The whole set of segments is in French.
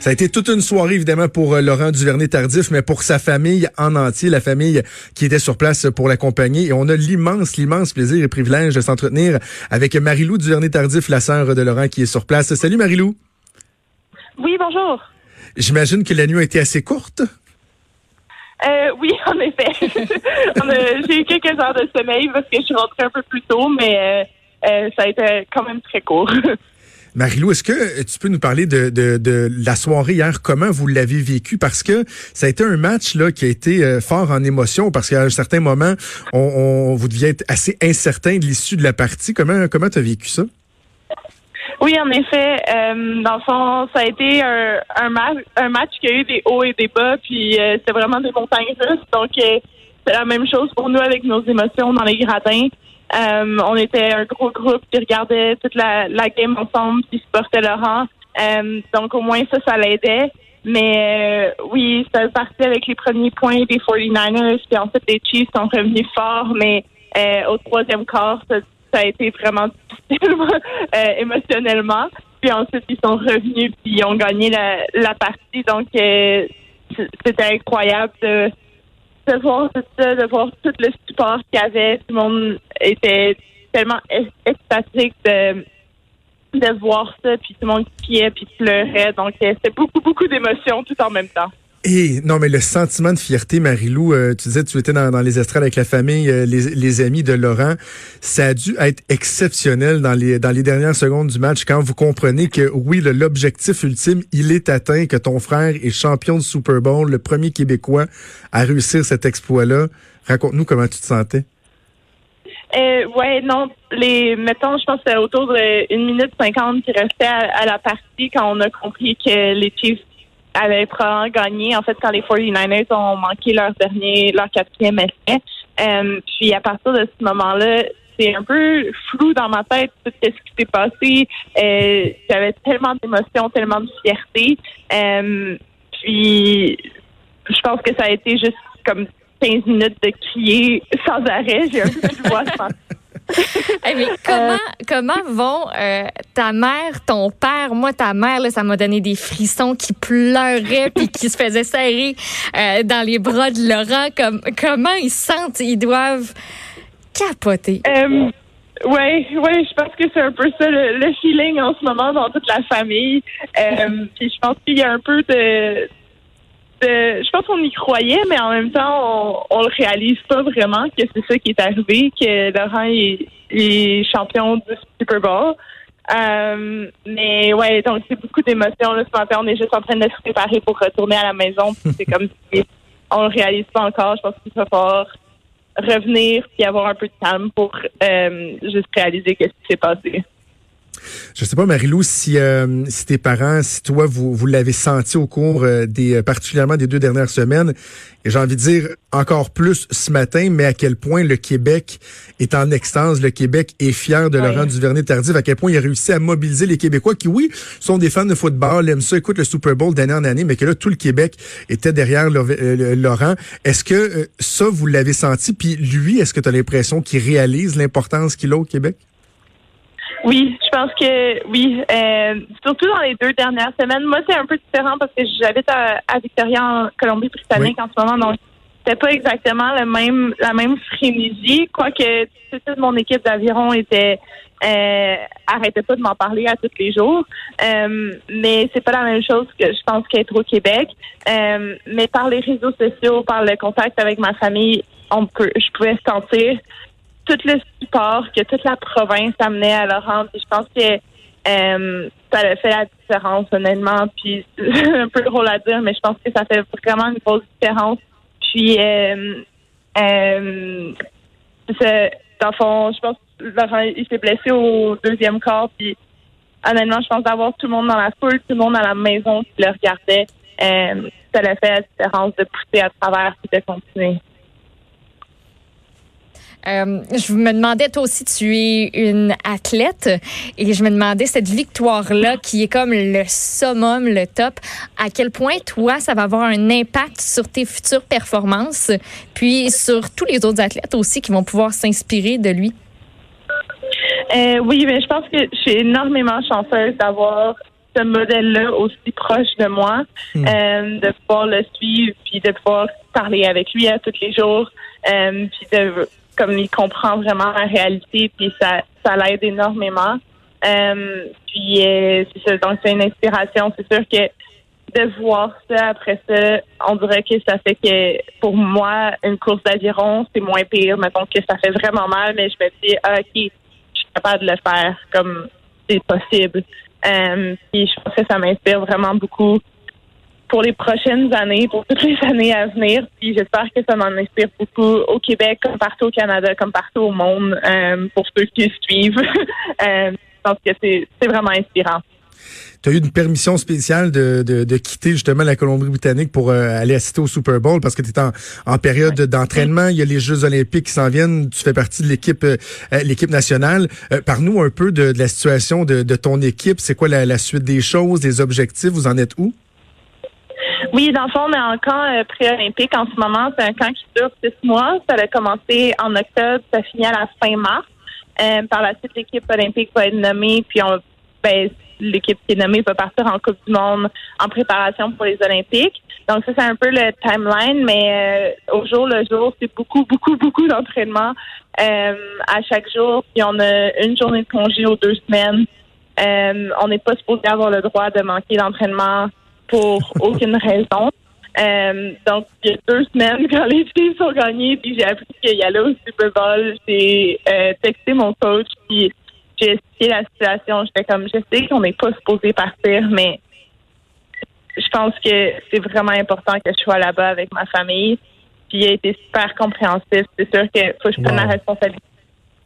Ça a été toute une soirée, évidemment, pour euh, Laurent Duvernay-Tardif, mais pour sa famille en entier, la famille qui était sur place pour l'accompagner. Et on a l'immense, l'immense plaisir et privilège de s'entretenir avec Marilou Duvernay-Tardif, la sœur de Laurent, qui est sur place. Salut Marilou. Oui, bonjour. J'imagine que la nuit a été assez courte. Euh, oui, en effet. J'ai eu quelques heures de sommeil parce que je suis rentrée un peu plus tôt, mais euh, euh, ça a été quand même très court. Marilou, est-ce que tu peux nous parler de, la soirée hier? Comment vous l'avez vécu? Parce que ça a été un match qui a été fort en émotion parce qu'à un certain moment, on, vous deviez être assez incertain de l'issue de la partie. Comment comment tu as vécu ça? Oui, en effet. Euh, dans le fond, ça a été un, match, qui a eu des hauts et des bas, puis euh, c'était vraiment des montagnes russes. Donc, euh, c'est la même chose pour nous avec nos émotions dans les gradins. Euh, on était un gros groupe qui regardait toute la, la game ensemble, qui supportait Laurent. Euh, donc, au moins, ça, ça l'aidait. Mais oui, ça parti avec les premiers points des 49ers, puis ensuite les Chiefs sont revenus forts, mais au troisième quart, ça, ça a été vraiment difficile euh, émotionnellement. Puis ensuite, ils sont revenus puis ils ont gagné la, la partie. Donc, euh, c'était incroyable de, de voir tout ça, de voir tout le support qu'il y avait. Tout le monde était tellement extatique de, voir ça, puis tout le monde criait puis pleurait. Donc, euh, c'était beaucoup, beaucoup d'émotions tout en même temps. Et non, mais le sentiment de fierté, Marilou, euh, tu disais tu étais dans, les estrades avec la famille, euh, les, amis de Laurent. Ça a dû être exceptionnel dans les dans les dernières secondes du match quand vous comprenez que oui, l'objectif ultime, il est atteint, que ton frère est champion de Super Bowl, le premier Québécois à réussir cet exploit-là. Raconte-nous comment tu te sentais. Euh, ouais, non, les mettons, je pense que autour d'une minute cinquante qui restait à, à, la partie quand on a compris que les Chiefs avait probablement gagné, en fait, quand les 49ers ont manqué leur dernier, leur quatrième essai. Euh, puis à partir de ce moment-là, c'est un peu flou dans ma tête tout ce qui s'est passé. Euh, J'avais tellement d'émotions, tellement de fierté. Euh, puis je pense que ça a été juste comme 15 minutes de crier sans arrêt. J'ai un peu de voix mais comment, comment vont euh, ta mère, ton père, moi, ta mère, là, ça m'a donné des frissons qui pleuraient puis qui se faisaient serrer euh, dans les bras de Laurent. Comme, comment ils sentent? Ils doivent capoter. Euh, oui, ouais, je pense que c'est un peu ça le, feeling en ce moment dans toute la famille. Euh, puis je pense qu'il y a un peu de je pense qu'on y croyait, mais en même temps, on, on le réalise pas vraiment que c'est ça qui est arrivé, que Laurent est, champion du Super Bowl. Euh, mais ouais, donc c'est beaucoup d'émotions. ce matin, on est juste en train de se préparer pour retourner à la maison. c'est comme si on le réalise pas encore. Je pense qu'il va falloir revenir et avoir un peu de calme pour euh, juste réaliser ce qui s'est passé. Je sais pas, Marilou, si, euh, si tes parents, si toi, vous, vous l'avez senti au cours euh, des, euh, particulièrement des deux dernières semaines, et j'ai envie de dire encore plus ce matin, mais à quel point le Québec est en extase, le Québec est fier de Laurent Duvernay-Tardif, à quel point il a réussi à mobiliser les Québécois qui, oui, sont des fans de football, aiment ça, écoutent le Super Bowl d'année en année, mais que là, tout le Québec était derrière Laurent. Est-ce que ça, vous l'avez senti? Puis lui, est-ce que tu as l'impression qu'il réalise l'importance qu'il a au Québec? Oui, je pense que oui. Euh, surtout dans les deux dernières semaines. Moi, c'est un peu différent parce que j'habite à, Victoria, en Colombie-Britannique en ce moment. Donc, c'était pas exactement le même la même frénésie. Quoique toute mon équipe d'aviron était euh, arrêtait pas de m'en parler à tous les jours. Euh, mais c'est pas la même chose que je pense qu'être au Québec. Euh, mais par les réseaux sociaux, par le contact avec ma famille, on peut, je pouvais sentir tout le support que toute la province amenait à Laurent. je pense que euh, ça a fait la différence, honnêtement. Puis un peu drôle à dire, mais je pense que ça fait vraiment une grosse différence. Puis euh, euh, dans le fond, je pense que Laurent il s'est blessé au deuxième quart. Puis honnêtement, je pense d'avoir tout le monde dans la foule, tout le monde à la maison qui le regardait, ça a fait la différence de pousser à travers et de continuer. Euh, je me demandais, toi aussi, tu es une athlète, et je me demandais cette victoire-là, qui est comme le summum, le top, à quel point, toi, ça va avoir un impact sur tes futures performances, puis sur tous les autres athlètes aussi qui vont pouvoir s'inspirer de lui? Euh, oui, mais je pense que je suis énormément chanceuse d'avoir ce modèle-là aussi proche de moi, Hmm. euh, de pouvoir le suivre, puis de pouvoir parler avec lui à tous les jours, euh, puis de comme il comprend vraiment la réalité, puis ça, ça l'aide énormément. Euh, puis euh, donc c'est une inspiration. C'est sûr que de voir ça après ça, on dirait que ça fait que pour moi, une course d'aviron, c'est moins pire. Mettons que ça fait vraiment mal, mais je me dis, ah, ok, je suis capable de le faire comme c'est possible. Euh, puis je pense que ça m'inspire vraiment beaucoup pour les prochaines années, pour toutes les années à venir. Puis j'espère que ça m'en inspire beaucoup au Québec, comme partout au Canada, comme partout au monde, euh, pour ceux qui suivent. euh, je pense que c'est vraiment inspirant. Tu as eu une permission spéciale de, de, de quitter justement la Colombie-Britannique pour euh, aller assister au Super Bowl parce que tu es en, en période d'entraînement. Il y a les Jeux olympiques qui s'en viennent. Tu fais partie de l'équipe euh, l'équipe nationale. Euh, Parle-nous un peu de, de la situation de, de ton équipe. C'est quoi la, la suite des choses, des objectifs? Vous en êtes où? Oui, dans le fond, on est en camp euh, pré-olympique en ce moment. C'est un camp qui dure six mois. Ça a commencé en octobre, ça finit à la fin mars. Euh, par la suite, l'équipe olympique va être nommée, puis on, ben, l'équipe qui est nommée va partir en Coupe du Monde en préparation pour les Olympiques. Donc ça, c'est un peu le timeline, mais euh, au jour le jour, c'est beaucoup, beaucoup, beaucoup d'entraînement euh, à chaque jour. Puis on a une journée de congé aux deux semaines. Euh, on n'est pas supposé avoir le droit de manquer d'entraînement pour aucune raison. Euh, donc, il y a deux semaines, quand les filles sont gagnées, puis j'ai appris qu'il y allait au Super Bowl, j'ai euh, texté mon coach, puis j'ai expliqué la situation. J'étais comme, je sais qu'on n'est pas supposé partir, mais je pense que c'est vraiment important que je sois là-bas avec ma famille. Puis il a été super compréhensif. C'est sûr qu'il faut que je prenne Wow. la responsabilité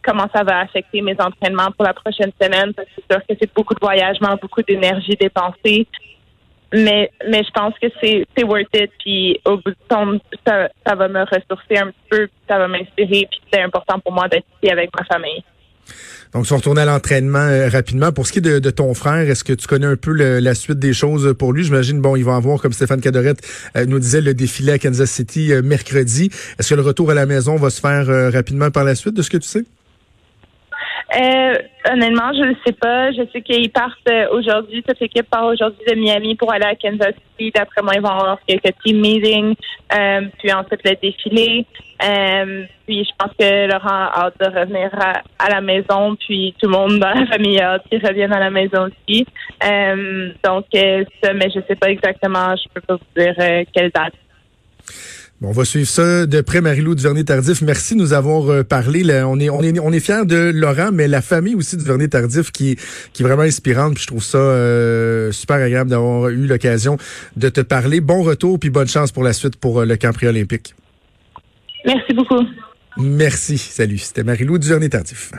comment ça va affecter mes entraînements pour la prochaine semaine. Parce que c'est sûr que c'est beaucoup de voyagement, beaucoup d'énergie dépensée. Mais, mais je pense que c'est, c'est worth it. Puis au bout du compte, ça, ça va me ressourcer un petit peu, puis ça va m'inspirer. Puis c'est important pour moi d'être ici avec ma famille. Donc, tu vas retourner à l'entraînement euh, rapidement. Pour ce qui est de, ton frère, est-ce que tu connais un peu le- la suite des choses pour lui? J'imagine, bon, il va avoir, comme Stéphane Cadorette euh, nous disait, le défilé à Kansas City euh, mercredi. Est-ce que le retour à la maison va se faire rapidement par la suite, de ce que tu sais? Euh, honnêtement, je ne sais pas. Je sais qu'ils partent euh, aujourd'hui. Toute l'équipe part aujourd'hui de Miami pour aller à Kansas City. D'après moi, ils vont avoir quelques team meetings, euh, puis ensuite le défilé. Euh, puis je pense que Laurent a hâte de revenir à, la maison. Puis tout le monde dans la famille a hâte qu'ils reviennent à la maison aussi. Euh, donc, euh, ça, mais je sais pas exactement. Je peux pas vous dire quelle date. Bon, on va suivre ça de près, Marie-Lou Duvernay-Tardif. Merci de nous avoir euh, parlé. Là, on est, on est, on est fiers de Laurent, mais la famille aussi Duvernay-Tardif qui, qui est vraiment inspirante. Puis je trouve ça euh, super agréable d'avoir eu l'occasion de te parler. Bon retour, puis bonne chance pour la suite pour euh, le camp pré-olympique. Merci beaucoup. Merci. Salut. C'était Marie-Lou Duvernay-Tardif.